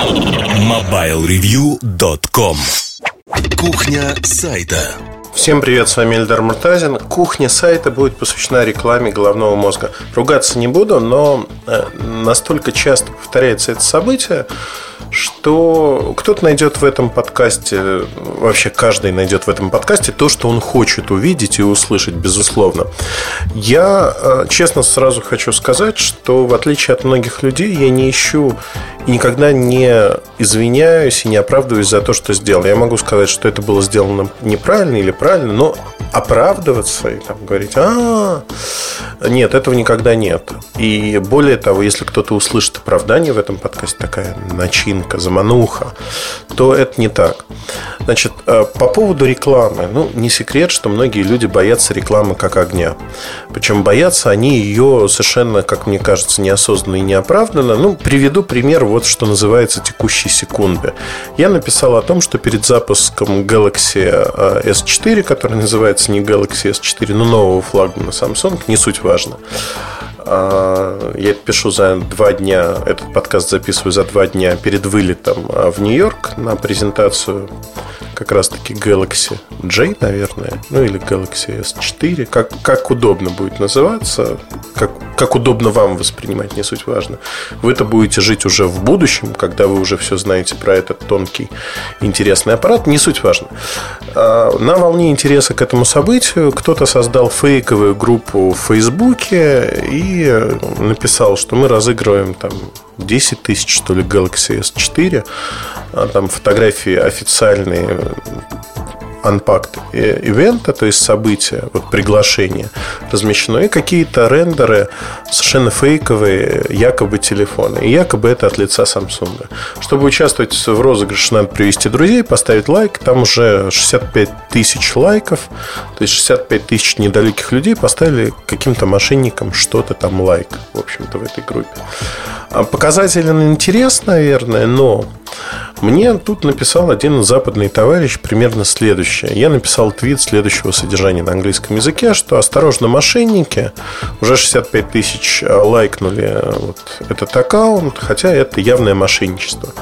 MobileReview.com Кухня сайта Всем привет, с вами Эльдар Муртазин. Кухня сайта будет посвящена рекламе головного мозга. Ругаться не буду, но э, настолько часто повторяется это событие, что кто-то найдет в этом подкасте, вообще каждый найдет в этом подкасте то, что он хочет увидеть и услышать, безусловно. Я э, честно сразу хочу сказать, что в отличие от многих людей, я не ищу и никогда не извиняюсь и не оправдываюсь за то, что сделал. Я могу сказать, что это было сделано неправильно или правильно, но оправдываться и там говорить, а, нет, этого никогда нет. И более того, если кто-то услышит оправдание в этом подкасте, такая начинка, замануха, то это не так. Значит, э, по поводу рекламы. Ну, не секрет, что многие люди боятся рекламы как огня. Причем боятся они ее совершенно, как мне кажется, неосознанно и неоправданно. Ну, приведу пример вот что называется текущей секунды. Я написал о том, что перед запуском Galaxy э, S4, который называется не Galaxy S4, но нового флагмана Samsung, не суть важно. А, я пишу за два дня, этот подкаст записываю за два дня перед вылетом а, в Нью-Йорк на презентацию как раз-таки Galaxy J, наверное, ну или Galaxy S4, как, как удобно будет называться, как, как удобно вам воспринимать, не суть важно. Вы-то будете жить уже в будущем, когда вы уже все знаете про этот тонкий интересный аппарат, не суть важно. А, на волне интереса к этому событию кто-то создал фейковую группу в Фейсбуке и написал, что мы разыгрываем там 10 тысяч, что ли, Galaxy S4. А там фотографии официальные Unpacked ивента, то есть события, вот приглашение размещено, и какие-то рендеры совершенно фейковые, якобы телефоны. И якобы это от лица Samsung. Чтобы участвовать в розыгрыше, надо привести друзей, поставить лайк. Там уже 65 тысяч лайков, то есть 65 тысяч недалеких людей поставили каким-то мошенникам что-то там лайк, в общем-то, в этой группе. А показателен интерес, наверное, но мне тут написал один западный товарищ примерно следующее. Я написал твит следующего содержания на английском языке, что осторожно, мошенники, уже 65 тысяч а, лайкнули вот этот аккаунт, хотя это явное мошенничество.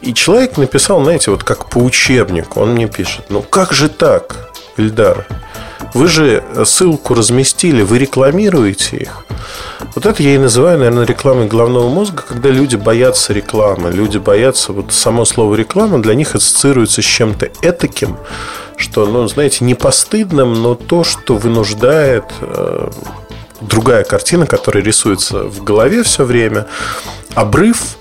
И человек написал, знаете, вот как по учебнику, он мне пишет, ну как же так, Ильдар? Вы же ссылку разместили, вы рекламируете их. Вот это я и называю, наверное, рекламой головного мозга, когда люди боятся рекламы. Люди боятся, вот само слово реклама для них ассоциируется с чем-то этаким, что, ну, знаете, не постыдным, но то, что вынуждает э, другая картина, которая рисуется в голове все время, обрыв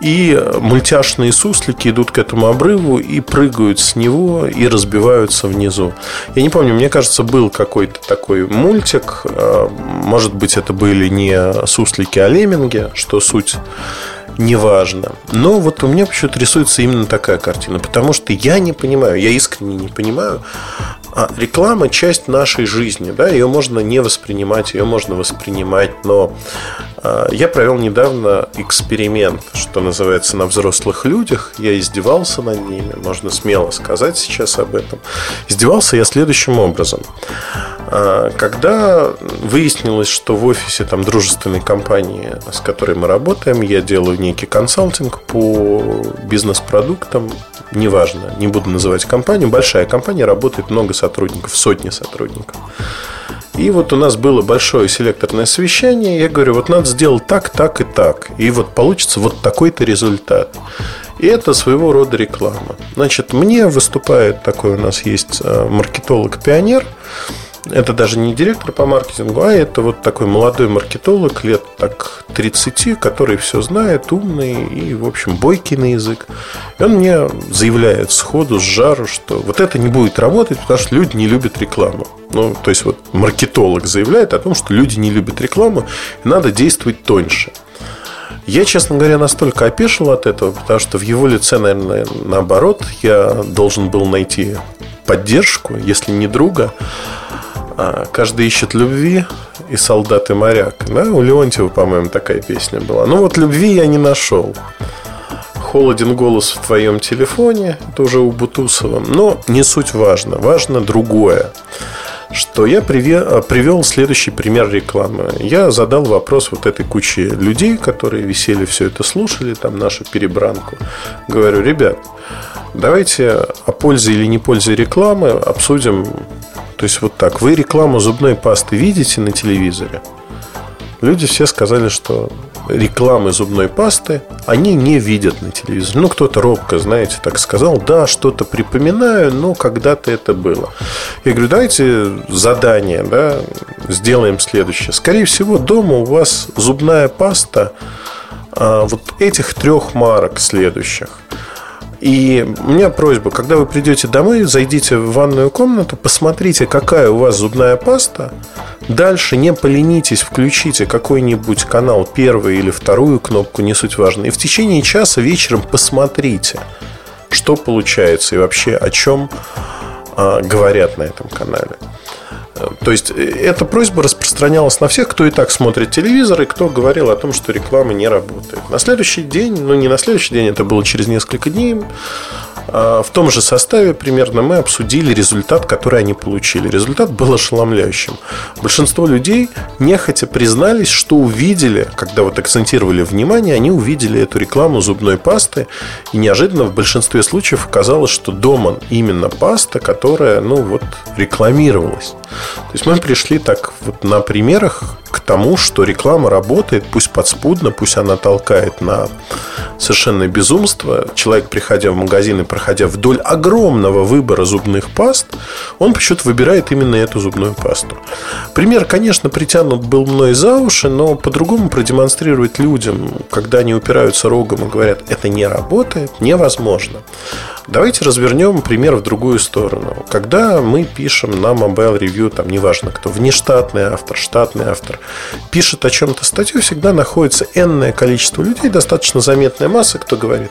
и мультяшные суслики идут к этому обрыву и прыгают с него и разбиваются внизу. Я не помню, мне кажется, был какой-то такой мультик. А, может быть, это были не суслики, а лемминги, что суть неважно. Но вот у меня почему-то рисуется именно такая картина, потому что я не понимаю, я искренне не понимаю, а реклама часть нашей жизни, да, ее можно не воспринимать, ее можно воспринимать, но я провел недавно эксперимент, что называется, на взрослых людях. Я издевался над ними, можно смело сказать сейчас об этом. Издевался я следующим образом. А, когда выяснилось, что в офисе там дружественной компании, с которой мы работаем, я делаю некий консалтинг по бизнес-продуктам, неважно, не буду называть компанию, большая компания, работает много сотрудников, сотни сотрудников. И вот у нас было большое селекторное совещание. Я говорю, вот надо сделать так, так и так. И вот получится вот такой-то результат. И это своего рода реклама. Значит, мне выступает такой у нас есть э, маркетолог-пионер – это даже не директор по маркетингу, а это вот такой молодой маркетолог лет так 30, который все знает, умный и, в общем, бойкий на язык. И он мне заявляет сходу, с жару, что вот это не будет работать, потому что люди не любят рекламу. Ну, то есть, вот маркетолог заявляет о том, что люди не любят рекламу, и надо действовать тоньше. Я, честно говоря, настолько опешил от этого, потому что в его лице, наверное, наоборот, я должен был найти поддержку, если не друга, каждый ищет любви и солдат и моряк. Да? У Леонтьева, по-моему, такая песня была. Ну вот любви я не нашел. Холоден голос в твоем телефоне, это уже у Бутусова. Но не суть важно, важно другое. Что я привел следующий пример рекламы. Я задал вопрос вот этой куче людей, которые висели, все это слушали, там нашу перебранку. Говорю, ребят, давайте о пользе или не пользе рекламы обсудим. То есть вот так, вы рекламу зубной пасты видите на телевизоре? Люди все сказали, что рекламы зубной пасты они не видят на телевизоре. Ну, кто-то робко, знаете, так сказал, да, что-то припоминаю, но когда-то это было. Я говорю, давайте задание, да, сделаем следующее. Скорее всего, дома у вас зубная паста а, вот этих трех марок следующих. И у меня просьба, когда вы придете домой, зайдите в ванную комнату, посмотрите, какая у вас зубная паста. Дальше не поленитесь, включите какой-нибудь канал, первый или вторую кнопку, не суть важно. И в течение часа вечером посмотрите, что получается и вообще о чем а, говорят на этом канале. То есть э, эта просьба распространялась на всех, кто и так смотрит телевизор, и кто говорил о том, что реклама не работает. На следующий день, ну не на следующий день, это было через несколько дней, а, в том же составе примерно мы обсудили результат, который они получили. Результат был ошеломляющим. Большинство людей нехотя признались, что увидели, когда вот акцентировали внимание, они увидели эту рекламу зубной пасты, и неожиданно в большинстве случаев оказалось, что дома именно паста, которая, ну вот, рекламировалась. То есть мы пришли так вот на примерах к тому, что реклама работает, пусть подспудно, пусть она толкает на совершенное безумство. Человек, приходя в магазин и проходя вдоль огромного выбора зубных паст, он почему-то выбирает именно эту зубную пасту. Пример, конечно, притянут был мной за уши, но по-другому продемонстрировать людям, когда они упираются рогом и говорят, это не работает, невозможно. Давайте развернем пример в другую сторону. Когда мы пишем на Mobile Review, там неважно кто, внештатный автор, штатный автор, пишет о чем-то статью, всегда находится энное количество людей, достаточно заметная масса, кто говорит,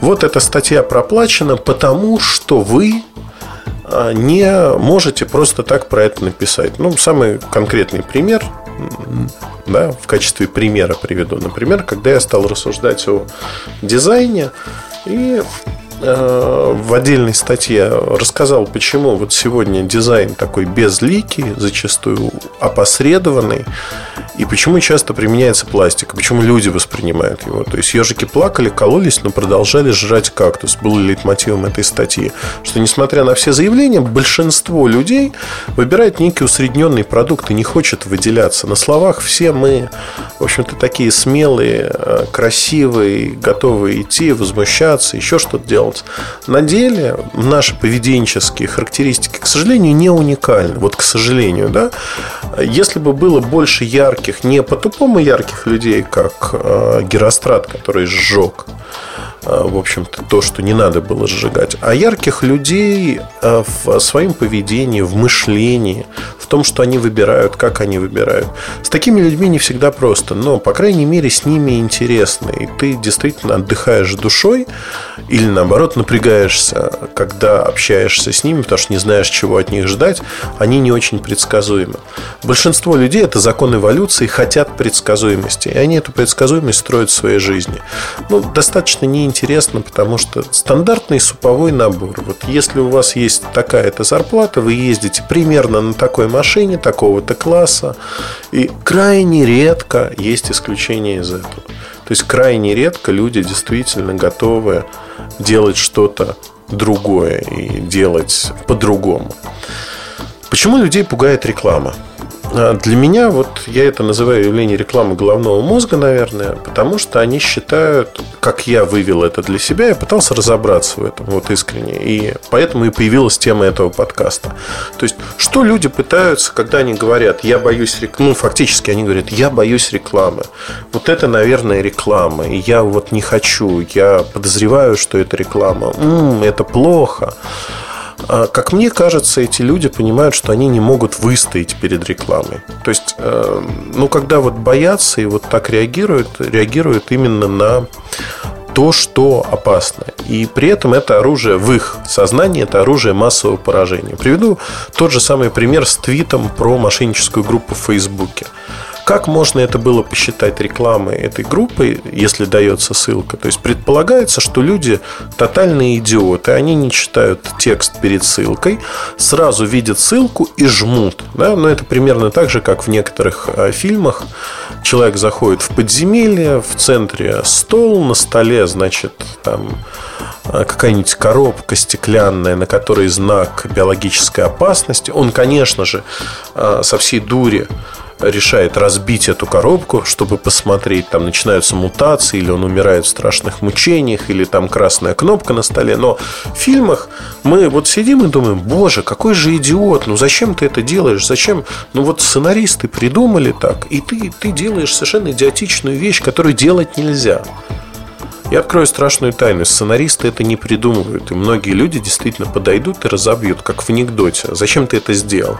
вот эта статья проплачена, потому что вы а, не можете просто так про это написать. Ну, самый конкретный пример, да, в качестве примера приведу. Например, когда я стал рассуждать о дизайне и в отдельной статье рассказал, почему вот сегодня дизайн такой безликий, зачастую опосредованный, и почему часто применяется пластик, почему люди воспринимают его. То есть ежики плакали, кололись, но продолжали жрать кактус. Был лейтмотивом этой статьи. Что несмотря на все заявления, большинство людей выбирает некий усредненный продукт и не хочет выделяться. На словах все мы, в общем-то, такие смелые, э, красивые, готовые идти, возмущаться, еще что-то делать делать. На деле наши поведенческие характеристики, к сожалению, не уникальны. Вот к сожалению, да. Если бы было больше ярких, не по-тупому ярких людей, как э, Герострат, который сжег в общем-то, то, что не надо было сжигать, а ярких людей э, в своем поведении, в мышлении, в том, что они выбирают, как они выбирают. С такими людьми не всегда просто, но, по крайней мере, с ними интересно. И ты действительно отдыхаешь душой или, наоборот, напрягаешься, когда общаешься с ними, потому что не знаешь, чего от них ждать. Они не очень предсказуемы. Большинство людей – это закон эволюции, хотят предсказуемости. И они эту предсказуемость строят в своей жизни. Ну, достаточно не интересно, потому что стандартный суповой набор. Вот если у вас есть такая-то зарплата, вы ездите примерно на такой машине, такого-то класса, и крайне редко есть исключения из этого. То есть крайне редко люди действительно готовы делать что-то другое и делать по-другому. Почему людей пугает реклама? А для меня, вот я это называю явление рекламы головного мозга, наверное, потому что они считают, как я вывел это для себя, я пытался разобраться в этом вот искренне. И поэтому и появилась тема этого подкаста. То есть, что люди пытаются, когда они говорят, я боюсь рекламы, ну, фактически они говорят, я боюсь рекламы. Вот это, наверное, реклама. И я вот не хочу, я подозреваю, что это реклама. М-м, это плохо. А, как мне кажется, эти люди понимают, что они не могут выстоять перед рекламой. То есть, э, ну, когда вот боятся и вот так реагируют, реагируют именно на то, что опасно. И при этом это оружие в их сознании, это оружие массового поражения. Приведу тот же самый пример с твитом про мошенническую группу в Фейсбуке. Как можно это было посчитать рекламой этой группы, если дается ссылка? То есть предполагается, что люди тотальные идиоты, они не читают текст перед ссылкой, сразу видят ссылку и жмут. Да? Но это примерно так же, как в некоторых э, фильмах. Человек заходит в подземелье, в центре стол, на столе, значит, там э, какая-нибудь коробка стеклянная, на которой знак биологической опасности. Он, конечно же, э, со всей дури решает разбить эту коробку, чтобы посмотреть, там начинаются мутации, или он умирает в страшных мучениях, или там красная кнопка на столе. Но в фильмах мы вот сидим и думаем, боже, какой же идиот, ну зачем ты это делаешь, зачем? Ну вот сценаристы придумали так, и ты, ты делаешь совершенно идиотичную вещь, которую делать нельзя. Я открою страшную тайну. Сценаристы это не придумывают. И многие люди действительно подойдут и разобьют, как в анекдоте. Зачем ты это сделал?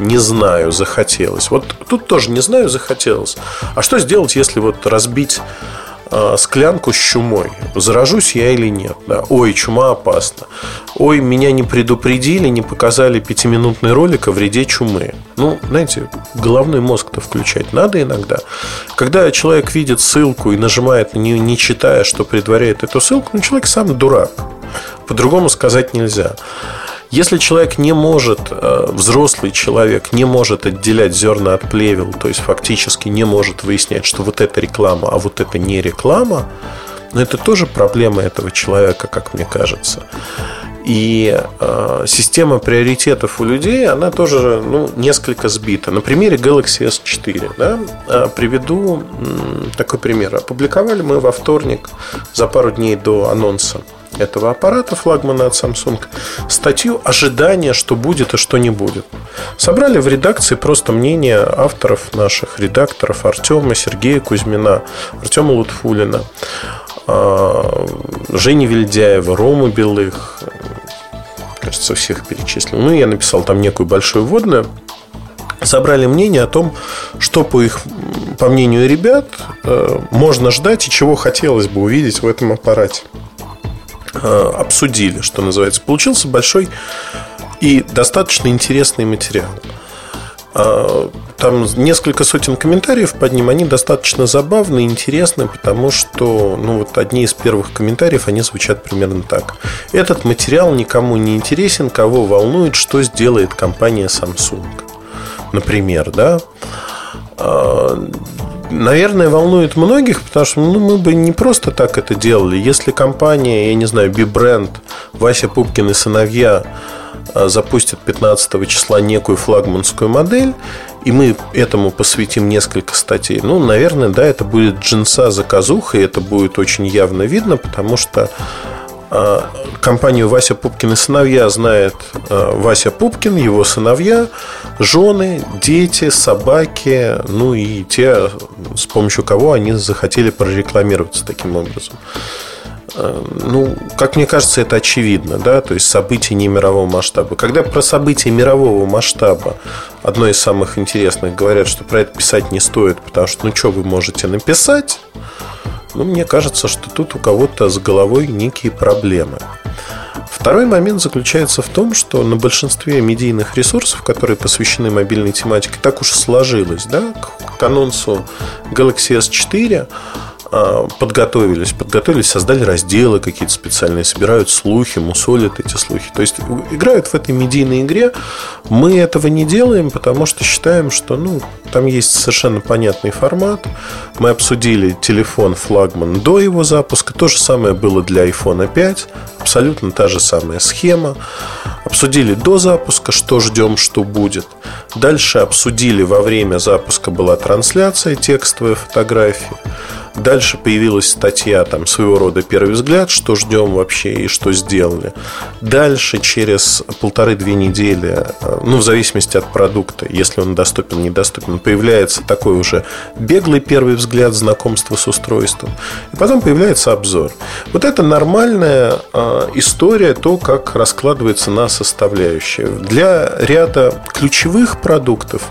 Не знаю, захотелось. Вот тут тоже не знаю, захотелось. А что сделать, если вот разбить склянку с чумой. Заражусь я или нет. Да. Ой, чума опасна. Ой, меня не предупредили, не показали пятиминутный ролик о вреде чумы. Ну, знаете, головной мозг-то включать надо иногда. Когда человек видит ссылку и нажимает на нее, не читая, что предваряет эту ссылку, ну, человек сам дурак. По-другому сказать нельзя. Если человек не может, э, взрослый человек не может отделять зерна от плевел, то есть фактически не может выяснять, что вот это реклама, а вот это не реклама, но это тоже проблема этого человека, как мне кажется. И э, система приоритетов у людей, она тоже ну, несколько сбита. На примере Galaxy S4 да, э, приведу такой пример. Опубликовали мы во вторник за пару дней до анонса этого аппарата флагмана от Samsung статью ожидания, что будет и что не будет. Собрали в редакции просто мнение авторов наших редакторов Артема, Сергея Кузьмина, Артема Лутфулина, а, Жени Вильдяева, Рому Белых, кажется, всех перечислил. Ну, я написал там некую большую вводную. Собрали мнение о том, что по их, по мнению ребят, э, можно ждать и чего хотелось бы увидеть в этом аппарате. Обсудили, что называется. Получился большой и достаточно интересный материал. Э, там несколько сотен комментариев под ним, они достаточно забавные, интересны, потому что, ну, вот одни из первых комментариев, они звучат примерно так. Этот материал никому не интересен, кого волнует, что сделает компания Samsung. Например, да. Наверное, волнует многих, потому что ну, мы бы не просто так это делали. Если компания, я не знаю, B-бренд, Вася Пупкин и сыновья а, запустят 15 числа некую флагманскую модель, и мы этому посвятим несколько статей. Ну, наверное, да, это будет джинса заказуха, и это будет очень явно видно, потому что компанию Вася Пупкин и сыновья знает а, Вася Пупкин, его сыновья, жены, дети, собаки, ну и те, с помощью кого они захотели прорекламироваться таким образом. А, ну, как мне кажется, это очевидно, да, то есть события не мирового масштаба. Когда про события мирового масштаба, одно из самых интересных, говорят, что про это писать не стоит, потому что, ну, что вы можете написать, ну, мне кажется, что тут у кого-то с головой некие проблемы. Второй момент заключается в том, что на большинстве медийных ресурсов, которые посвящены мобильной тематике, так уж сложилось, да, к анонсу Galaxy S4 а, подготовились, подготовились, создали разделы какие-то специальные, собирают слухи, мусолят эти слухи. То есть играют в этой медийной игре. Мы этого не делаем, потому что считаем, что ну, там есть совершенно понятный формат. Мы обсудили телефон флагман до его запуска. То же самое было для iPhone 5. Абсолютно та же самая схема. Обсудили до запуска, что ждем, что будет. Дальше обсудили во время запуска была трансляция, текстовая фотография. Дальше появилась статья, там, своего рода первый взгляд, что ждем вообще и что сделали. Дальше, через полторы-две недели, э, ну, в зависимости от продукта, если он доступен, недоступен, появляется такой уже беглый первый взгляд знакомства с устройством. И потом появляется обзор. Вот это нормальная э, история, то, как раскладывается на составляющие. Для ряда ключевых продуктов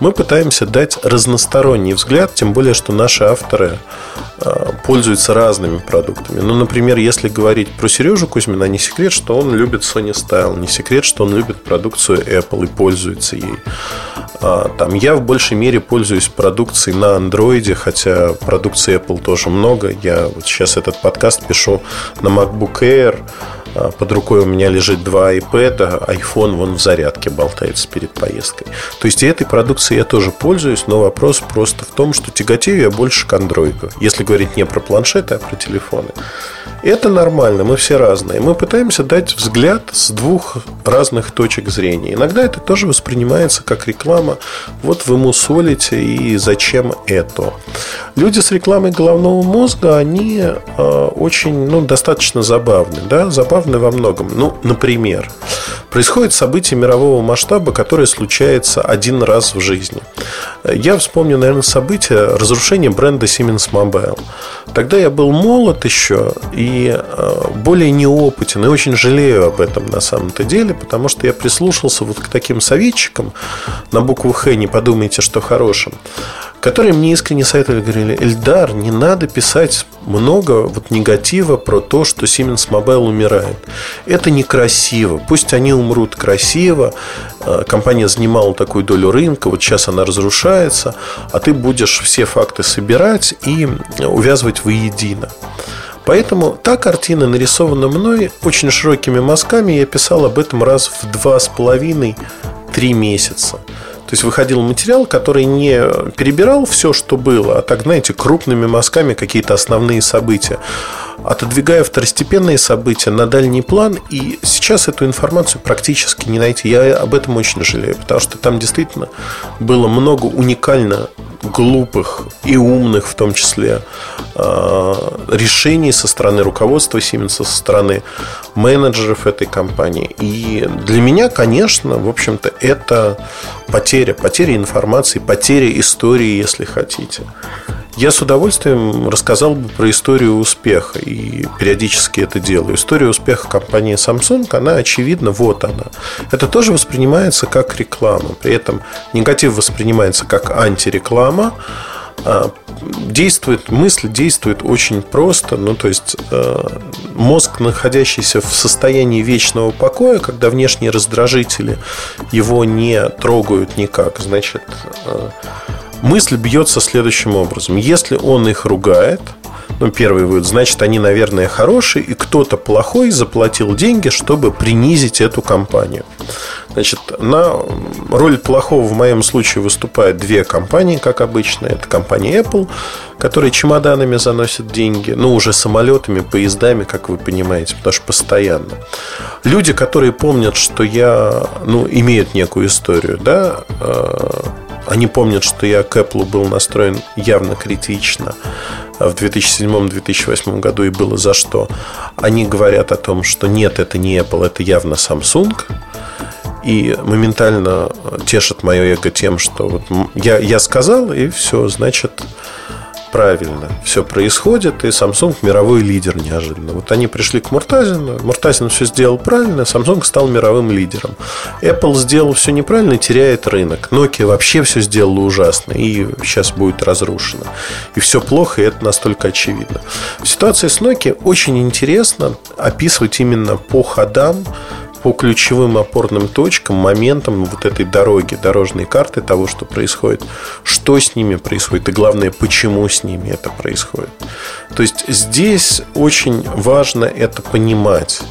мы пытаемся дать разносторонний взгляд, тем более, что наши авторы э, пользуются разными продуктами. Ну, например, если говорить про Сережу Кузьмина, не секрет, что он любит Sony Style, не секрет, что он любит продукцию Apple и пользуется ей. А, там я в большей мере пользуюсь продукцией на Android, хотя продукции Apple тоже много. Я вот сейчас этот подкаст пишу на MacBook Air, под рукой у меня лежит два iPad, iPhone вон в зарядке болтается перед поездкой. То есть этой продукцией я тоже пользуюсь, но вопрос просто в том, что тяготею я больше к андроиду. Если говорить не про планшеты, а про телефоны. Это нормально, мы все разные. Мы пытаемся дать взгляд с двух разных точек зрения. Иногда это тоже воспринимается как реклама. Вот вы мусолите и зачем это? Люди с рекламой головного мозга, они э, очень, ну, достаточно забавны. Да? Забавны во многом. Ну, например, происходит событие мирового масштаба, которое случается один раз в жизни. Я вспомню, наверное, событие разрушения бренда Siemens Mobile. Тогда я был молод еще и э, более неопытен, и очень жалею об этом на самом-то деле, потому что я прислушался вот к таким советчикам на букву Х, не подумайте, что хорошим, которые мне искренне советовали, говорили, Эльдар, не надо писать много вот негатива про то, что Siemens Mobile умирает. Это некрасиво. Пусть они умрут красиво. Э, компания занимала такую долю рынка, вот сейчас она разрушается, а ты будешь все факты собирать и увязывать воедино. Поэтому та картина нарисована мной очень широкими мазками. Я писал об этом раз в два с половиной, три месяца. То есть выходил материал, который не перебирал все, что было, а так, знаете, крупными мазками какие-то основные события, отодвигая второстепенные события на дальний план. И сейчас эту информацию практически не найти. Я об этом очень жалею, потому что там действительно было много уникально глупых и умных, в том числе, а, решений со стороны руководства Siemens, со стороны менеджеров этой компании. И для меня, конечно, в общем-то, это потеря, потеря информации, потеря истории, если хотите. Я с удовольствием рассказал бы про историю успеха и периодически это делаю. История успеха компании Samsung, она очевидна, вот она. Это тоже воспринимается как реклама. При этом негатив воспринимается как антиреклама. Действует, мысль действует очень просто. Ну, то есть э, мозг, находящийся в состоянии вечного покоя, когда внешние раздражители его не трогают никак, значит, э, мысль бьется следующим образом. Если он их ругает, ну, первый вывод, значит, они, наверное, хорошие, и кто-то плохой заплатил деньги, чтобы принизить эту компанию. Значит, на роль плохого в моем случае выступают две компании, как обычно. Это компания Apple, которая чемоданами заносит деньги, ну, уже самолетами, поездами, как вы понимаете, потому что постоянно. Люди, которые помнят, что я, ну, имеют некую историю, да, э, они помнят, что я к Apple был настроен явно критично в 2007-2008 году и было за что. Они говорят о том, что нет, это не Apple, это явно Samsung. И моментально тешат мое эго тем, что вот я, я сказал, и все, значит, правильно все происходит, и Samsung мировой лидер неожиданно. Вот они пришли к Муртазину, Муртазин все сделал правильно, Samsung стал мировым лидером. Apple сделал все неправильно, теряет рынок. Nokia вообще все сделала ужасно, и сейчас будет разрушено. И все плохо, и это настолько очевидно. В ситуации с Nokia очень интересно описывать именно по ходам по ключевым опорным точкам, моментам вот этой дороги, дорожной карты того, что происходит, что с ними происходит и, главное, почему с ними это происходит. То есть здесь очень важно это понимать.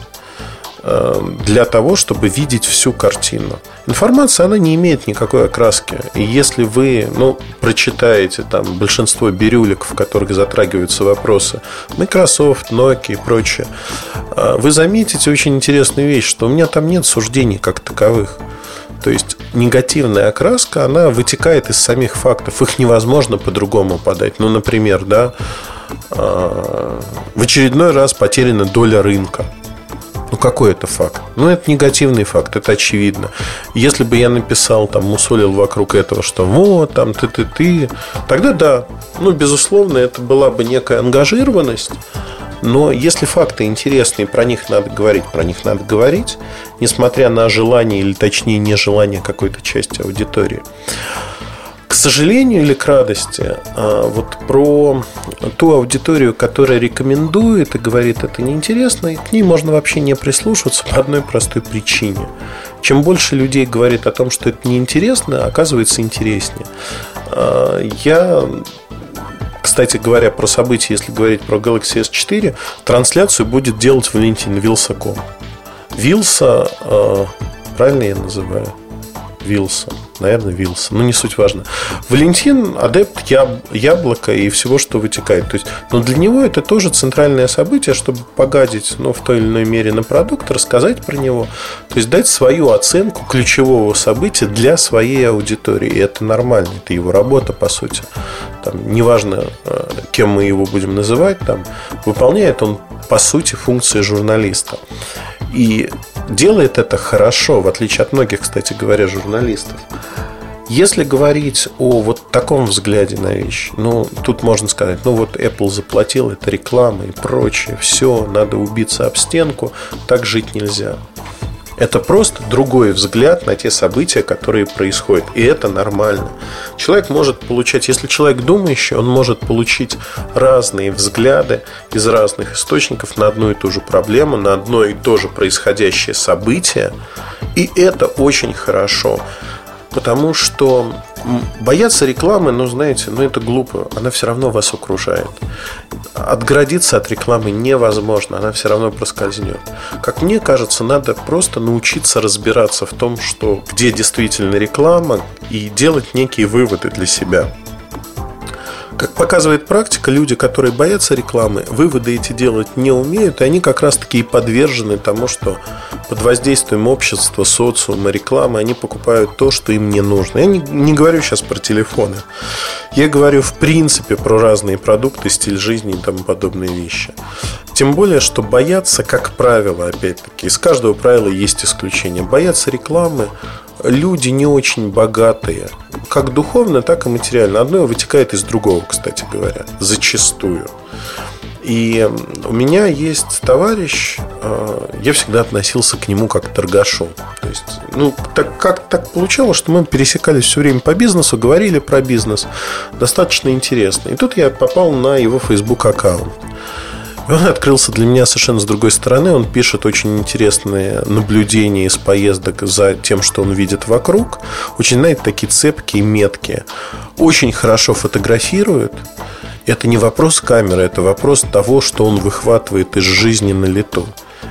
Э, для того, чтобы видеть всю картину. Информация, она не имеет никакой окраски. И если вы ну, прочитаете там большинство бирюлек, в которых затрагиваются вопросы Microsoft, Nokia и прочее, э, вы заметите очень интересную вещь, что у меня там нет суждений как таковых. То есть негативная окраска, она вытекает из самих фактов. Их невозможно по-другому подать. Ну, например, да, э, в очередной раз потеряна доля рынка. Ну, какой это факт? Ну, это негативный факт, это очевидно. Если бы я написал, там, мусолил вокруг этого, что вот, там, ты-ты-ты, тогда да. Ну, безусловно, это была бы некая ангажированность. Но если факты интересные, про них надо говорить, про них надо говорить, несмотря на желание или точнее нежелание какой-то части аудитории. Сожалению или к радости, а, вот про ту аудиторию, которая рекомендует и говорит, это неинтересно, к ней можно вообще не прислушиваться по одной простой причине. Чем больше людей говорит о том, что это неинтересно, оказывается интереснее. А, я кстати говоря, про события, если говорить про Galaxy S4, трансляцию будет делать Валентин Вилсаком. Вилса, а, правильно я называю? Вилса. Наверное, Вилса. Ну, не суть важно. Валентин адепт яб, яблока и всего, что вытекает. То есть, но для него это тоже центральное событие, чтобы погадить ну, в той или иной мере на продукт, рассказать про него. То есть, дать свою оценку ключевого события для своей аудитории. И это нормально. Это его работа, по сути. Там, неважно, э, кем мы его будем называть, там, выполняет он, по сути, функции журналиста. И делает это хорошо, в отличие от многих, кстати говоря, журналистов. Если говорить о вот таком взгляде на вещи, ну, тут можно сказать, ну, вот Apple заплатил, это реклама и прочее, все, надо убиться об стенку, так жить нельзя. Это просто другой взгляд на те события, которые происходят. И это нормально. Человек может получать, если человек думающий, он может получить разные взгляды из разных источников на одну и ту же проблему, на одно и то же происходящее событие. И это очень хорошо. Потому что бояться рекламы, ну, знаете, ну, это глупо. Она все равно вас окружает. Отгородиться от рекламы невозможно. Она все равно проскользнет. Как мне кажется, надо просто научиться разбираться в том, что где действительно реклама, и делать некие выводы для себя. Как показывает практика, люди, которые боятся рекламы, выводы эти делать не умеют, и они как раз-таки и подвержены тому, что под воздействием общества, социума, рекламы они покупают то, что им не нужно. Я не, не говорю сейчас про телефоны. Я говорю в принципе про разные продукты, стиль жизни и тому подобные вещи. Тем более, что бояться, как правило, опять-таки, из каждого правила есть исключение. Бояться рекламы люди не очень богатые, как духовно, так и материально. Одно вытекает из другого, кстати говоря, зачастую. И у меня есть товарищ, э, я всегда относился к нему как к торгашу. То есть, ну, так, как так получалось, что мы пересекались все время по бизнесу, говорили про бизнес. Достаточно интересно. И тут я попал на его Facebook аккаунт. И он открылся для меня совершенно с другой стороны. Он пишет очень интересные наблюдения из поездок за тем, что он видит вокруг. Очень, знаете, такие цепкие, меткие. Очень хорошо фотографирует. Это не вопрос камеры, это вопрос того, что он выхватывает из жизни на лету.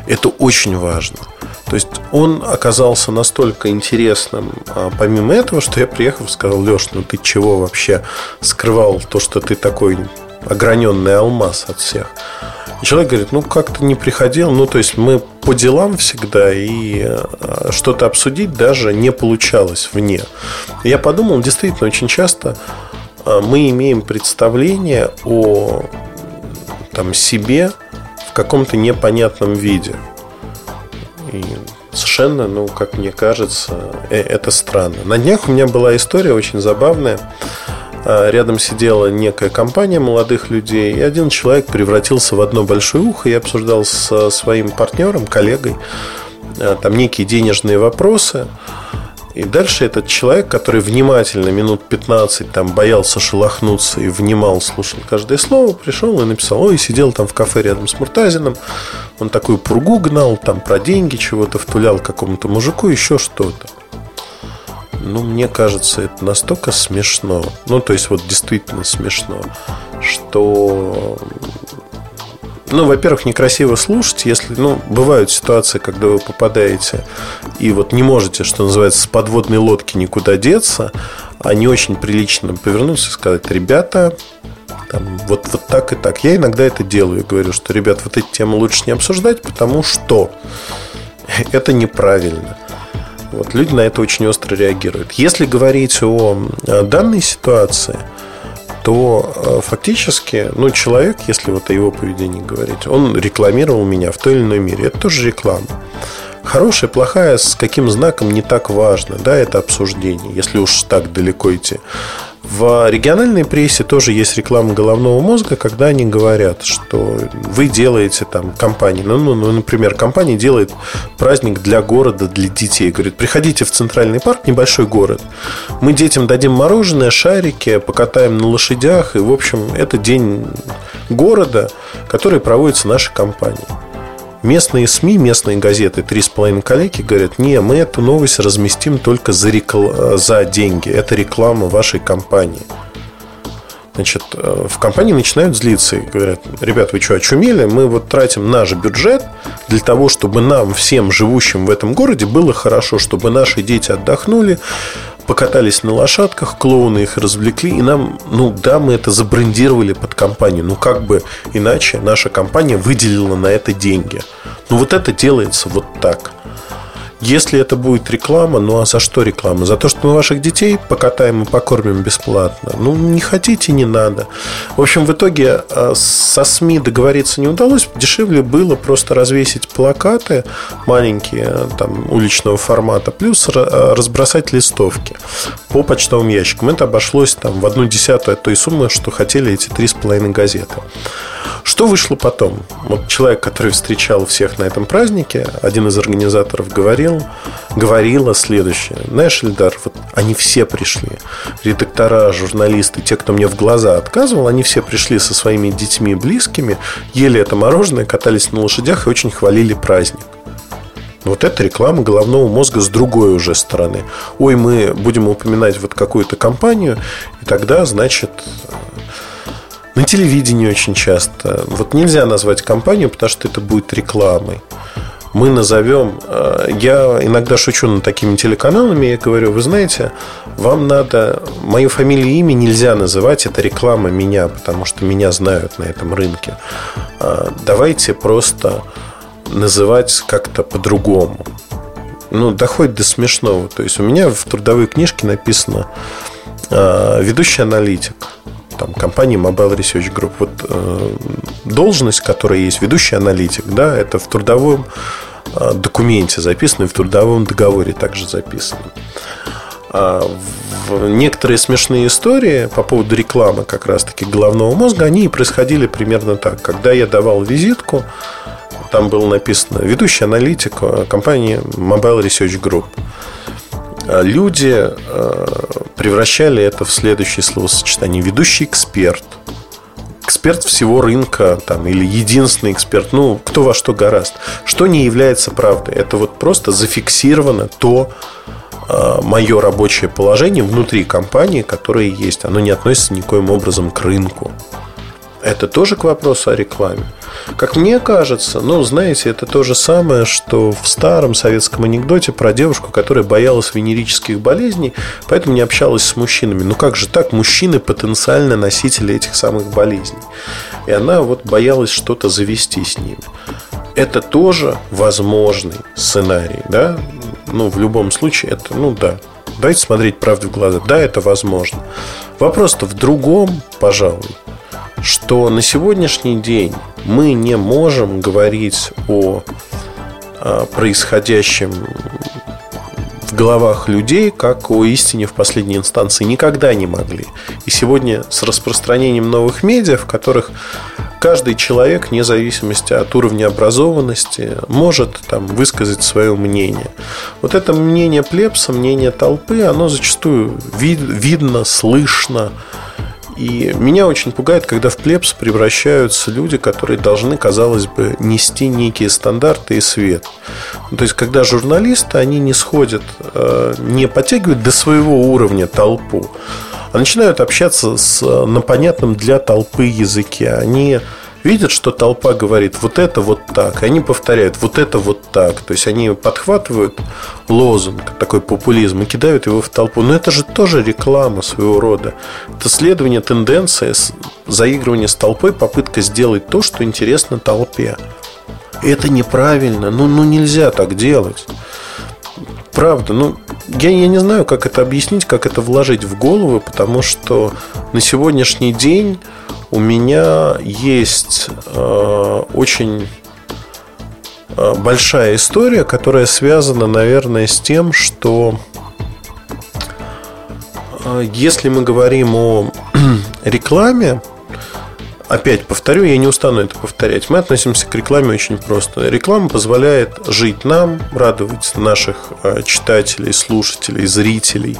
Это очень важно. То есть он оказался настолько интересным, а помимо этого, что я приехал и сказал, Леш, ну ты чего вообще скрывал то, что ты такой ограненный алмаз от всех? Человек говорит, ну как-то не приходил, ну то есть мы по делам всегда и а, что-то обсудить даже не получалось вне. Я подумал, действительно, очень часто а, мы имеем представление о там, себе в каком-то непонятном виде. И совершенно, ну, как мне кажется, э, это странно. На днях у меня была история очень забавная. А, рядом сидела некая компания молодых людей, и один человек превратился в одно большое ухо. Я обсуждал со своим партнером, коллегой, а, там некие денежные вопросы. И дальше этот человек, который внимательно минут 15 там боялся шелохнуться и внимал, слушал каждое слово, пришел и написал, ой, сидел там в кафе рядом с Муртазином, он такую пургу гнал, там про деньги чего-то втулял какому-то мужику, еще что-то. Ну, мне кажется, это настолько смешно. Ну, то есть, вот действительно смешно, что ну, во-первых, некрасиво слушать, если, ну, бывают ситуации, когда вы попадаете и вот не можете, что называется, с подводной лодки никуда деться, а не очень прилично повернуться и сказать, ребята, там, вот, вот так и так. Я иногда это делаю. Говорю, что, ребят, вот эти темы лучше не обсуждать, потому что это неправильно. Вот, люди на это очень остро реагируют. Если говорить о данной ситуации – то э, фактически, ну, человек, если вот о его поведении говорить, он рекламировал меня в той или иной мере. Это тоже реклама. Хорошая, плохая, с каким знаком не так важно, да, это обсуждение, если уж так далеко идти В региональной прессе тоже есть реклама головного мозга, когда они говорят, что вы делаете там компании, ну, ну, ну например, компания делает праздник для города, для детей. Говорит, приходите в центральный парк, небольшой город. Мы детям дадим мороженое, шарики, покатаем на лошадях. И, в общем, это день города, который проводится нашей компанией. Местные СМИ, местные газеты, три с половиной коллеги говорят, не, мы эту новость разместим только за, рекл... за деньги. Это реклама вашей компании. Значит, э, в компании начинают злиться и говорят, ребят, вы что, очумели? Мы вот тратим наш бюджет для того, чтобы нам, всем живущим в этом городе, было хорошо, чтобы наши дети отдохнули, покатались на лошадках, клоуны их развлекли, и нам, ну да, мы это забрендировали под компанию. Ну как бы иначе наша компания выделила на это деньги. Ну вот это делается вот так. Если это будет реклама, ну а за что реклама? За то, что мы ваших детей покатаем и покормим бесплатно? Ну, не хотите, не надо. В общем, в итоге а, со СМИ договориться не удалось. Дешевле было просто развесить плакаты маленькие, там, уличного формата, плюс разбросать листовки по почтовым ящикам. Это обошлось там в одну десятую от той суммы, что хотели эти три с половиной газеты. Что вышло потом? Вот человек, который встречал всех на этом празднике, один из организаторов говорил, говорила следующее. Знаешь, Эльдар, вот они все пришли. Редактора, журналисты, те, кто мне в глаза отказывал, они все пришли со своими детьми и близкими, ели это мороженое, катались на лошадях и очень хвалили праздник. Вот это реклама головного мозга с другой уже стороны. Ой, мы будем упоминать вот какую-то компанию, и тогда, значит, на телевидении очень часто. Вот нельзя назвать компанию, потому что это будет рекламой. Мы назовем... Э, я иногда шучу над такими телеканалами. Я говорю, вы знаете, вам надо... Мою фамилию и имя нельзя называть. Это реклама меня, потому что меня знают на этом рынке. А, давайте просто называть как-то по-другому. Ну, доходит до смешного. То есть у меня в трудовой книжке написано э, ведущий аналитик там, компании Mobile Research Group. Вот э, должность, которая есть, ведущий аналитик, да, это в трудовом э, документе записано и в трудовом договоре также записано. А в некоторые смешные истории по поводу рекламы как раз-таки головного мозга, они происходили примерно так. Когда я давал визитку, там было написано «Ведущий аналитик э, компании Mobile Research Group». А люди э, превращали это в следующее словосочетание. Ведущий эксперт. Эксперт всего рынка там, или единственный эксперт. Ну, кто во что гораст. Что не является правдой. Это вот просто зафиксировано то э, мое рабочее положение внутри компании, которое есть. Оно не относится никоим образом к рынку. Это тоже к вопросу о рекламе. Как мне кажется, ну, знаете, это то же самое, что в старом советском анекдоте про девушку, которая боялась венерических болезней, поэтому не общалась с мужчинами. Ну, как же так? Мужчины потенциально носители этих самых болезней. И она вот боялась что-то завести с ними. Это тоже возможный сценарий, да? Ну, в любом случае, это, ну, да. Давайте смотреть правду в глаза. Да, это возможно. Вопрос-то в другом, пожалуй что на сегодняшний день мы не можем говорить о происходящем в головах людей, как о истине в последней инстанции, никогда не могли. И сегодня с распространением новых медиа, в которых каждый человек, вне зависимости от уровня образованности, может там, высказать свое мнение. Вот это мнение плебса, мнение толпы, оно зачастую вид, видно, слышно, и меня очень пугает, когда в плебс превращаются люди, которые должны, казалось бы, нести некие стандарты и свет. Ну, то есть, когда журналисты, они не сходят, э, не подтягивают до своего уровня толпу, а начинают общаться с, на понятном для толпы языке. Они видят, что толпа говорит вот это вот так, и они повторяют вот это вот так. То есть они подхватывают лозунг, такой популизм, и кидают его в толпу. Но это же тоже реклама своего рода. Это следование тенденции, заигрывание с толпой, попытка сделать то, что интересно толпе. это неправильно. Ну, ну нельзя так делать. Правда, ну, я, я не знаю, как это объяснить, как это вложить в голову, потому что на сегодняшний день у меня есть э, очень э, большая история, которая связана, наверное, с тем, что э, если мы говорим о рекламе, опять повторю, я не устану это повторять. Мы относимся к рекламе очень просто. Реклама позволяет жить нам, радовать наших э, читателей, слушателей, зрителей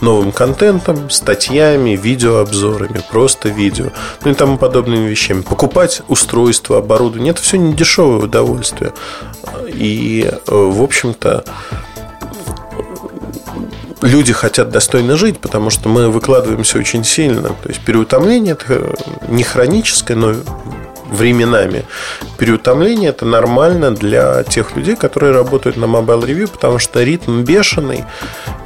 новым контентом, статьями, видеообзорами, просто видео, ну и тому подобными вещами. Покупать устройство, оборудование, это все не дешевое удовольствие. И, э, в общем-то, люди хотят достойно жить, потому что мы выкладываемся очень сильно. То есть переутомление это не хроническое, но временами. Переутомление это нормально для тех людей, которые работают на Mobile Review, потому что ритм бешеный,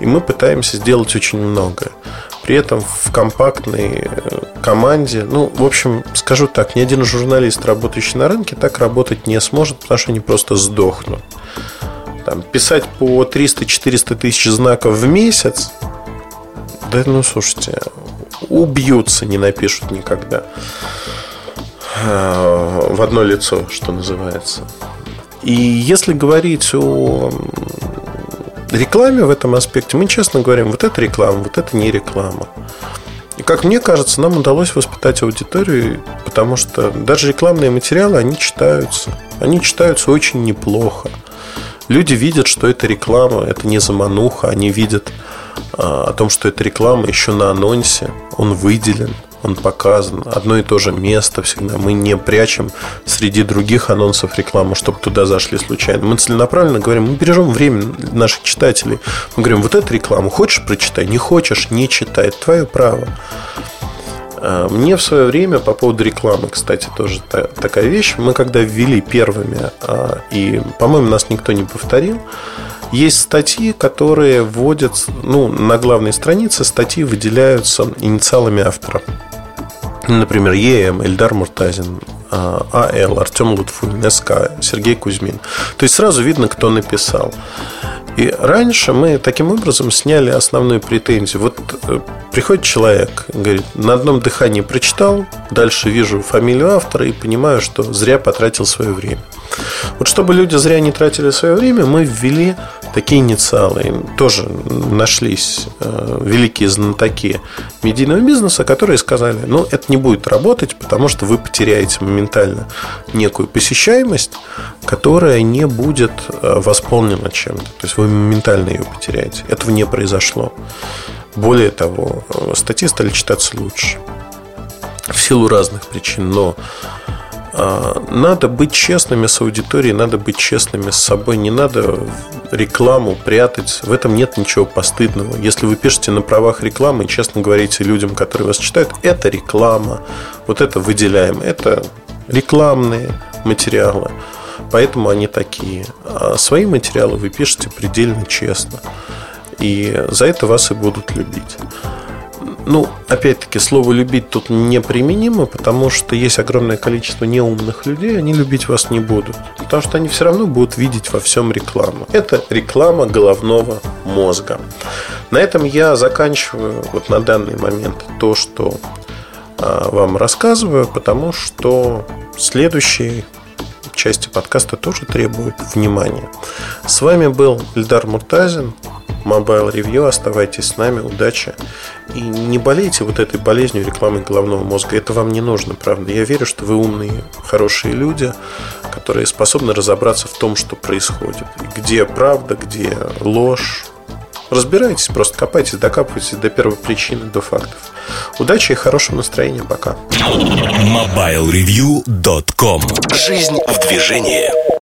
и мы пытаемся сделать очень многое. При этом в компактной э, команде, ну, в общем, скажу так, ни один журналист, работающий на рынке, так работать не сможет, потому что они просто сдохнут. Там, писать по 300-400 тысяч знаков в месяц, да ну слушайте, убьются, не напишут никогда. А, в одно лицо, что называется. И если говорить о рекламе в этом аспекте, мы честно говорим, вот это реклама, вот это не реклама. И как мне кажется, нам удалось воспитать аудиторию, потому что даже рекламные материалы, они читаются. Они читаются очень неплохо. Люди видят, что это реклама, это не замануха, они видят а, о том, что это реклама еще на анонсе, он выделен, он показан, одно и то же место всегда. Мы не прячем среди других анонсов рекламу, чтобы туда зашли случайно. Мы целенаправленно говорим, мы бережем время наших читателей. Мы говорим, вот эту рекламу хочешь прочитай, не хочешь, не читай, это твое право. А, мне в свое время по поводу рекламы, кстати, тоже такая вещь. Мы когда ввели первыми, а, и, по-моему, нас никто не повторил, есть статьи, которые вводят, ну, на главной странице статьи выделяются инициалами автора. Например, ЕМ, Эльдар Муртазин, а, АЛ, Артем Лутфулин, СК, Сергей Кузьмин. То есть сразу видно, кто написал. И раньше мы таким образом сняли основную претензию. Вот э, приходит человек, говорит, на одном дыхании прочитал, дальше вижу фамилию автора и понимаю, что зря потратил свое время. Вот чтобы люди зря не тратили свое время, мы ввели такие инициалы. Тоже нашлись э, великие знатоки медийного бизнеса, которые сказали, ну, это не будет работать, потому что вы потеряете моментально некую посещаемость, которая не будет э, восполнена чем-то. То есть вы моментально ее потеряете. Этого не произошло. Более того, э, статьи стали читаться лучше. В силу разных причин, но а, надо быть честными с аудиторией, надо быть честными с собой. Не надо рекламу прятать. В этом нет ничего постыдного. Если вы пишете на правах рекламы и честно говорите людям, которые вас читают, это реклама. Вот это выделяем. Это рекламные материалы. Поэтому они такие. А свои материалы вы пишете предельно честно. И за это вас и будут любить. Ну, опять-таки, слово «любить» тут неприменимо, потому что есть огромное количество неумных людей, они любить вас не будут. Потому что они все равно будут видеть во всем рекламу. Это реклама головного мозга. На этом я заканчиваю вот на данный момент то, что а, вам рассказываю, потому что следующие части подкаста тоже требуют внимания. С вами был Ильдар Муртазин. Mobile Review. Оставайтесь с нами. Удачи. И не болейте вот этой болезнью рекламы головного мозга. Это вам не нужно, правда. Я верю, что вы умные, хорошие люди, которые способны разобраться в том, что происходит. Где правда, где ложь. Разбирайтесь, просто копайтесь, докапывайтесь до первой причины, до фактов. Удачи и хорошего настроения. Пока. MobileReview.com Жизнь в движении.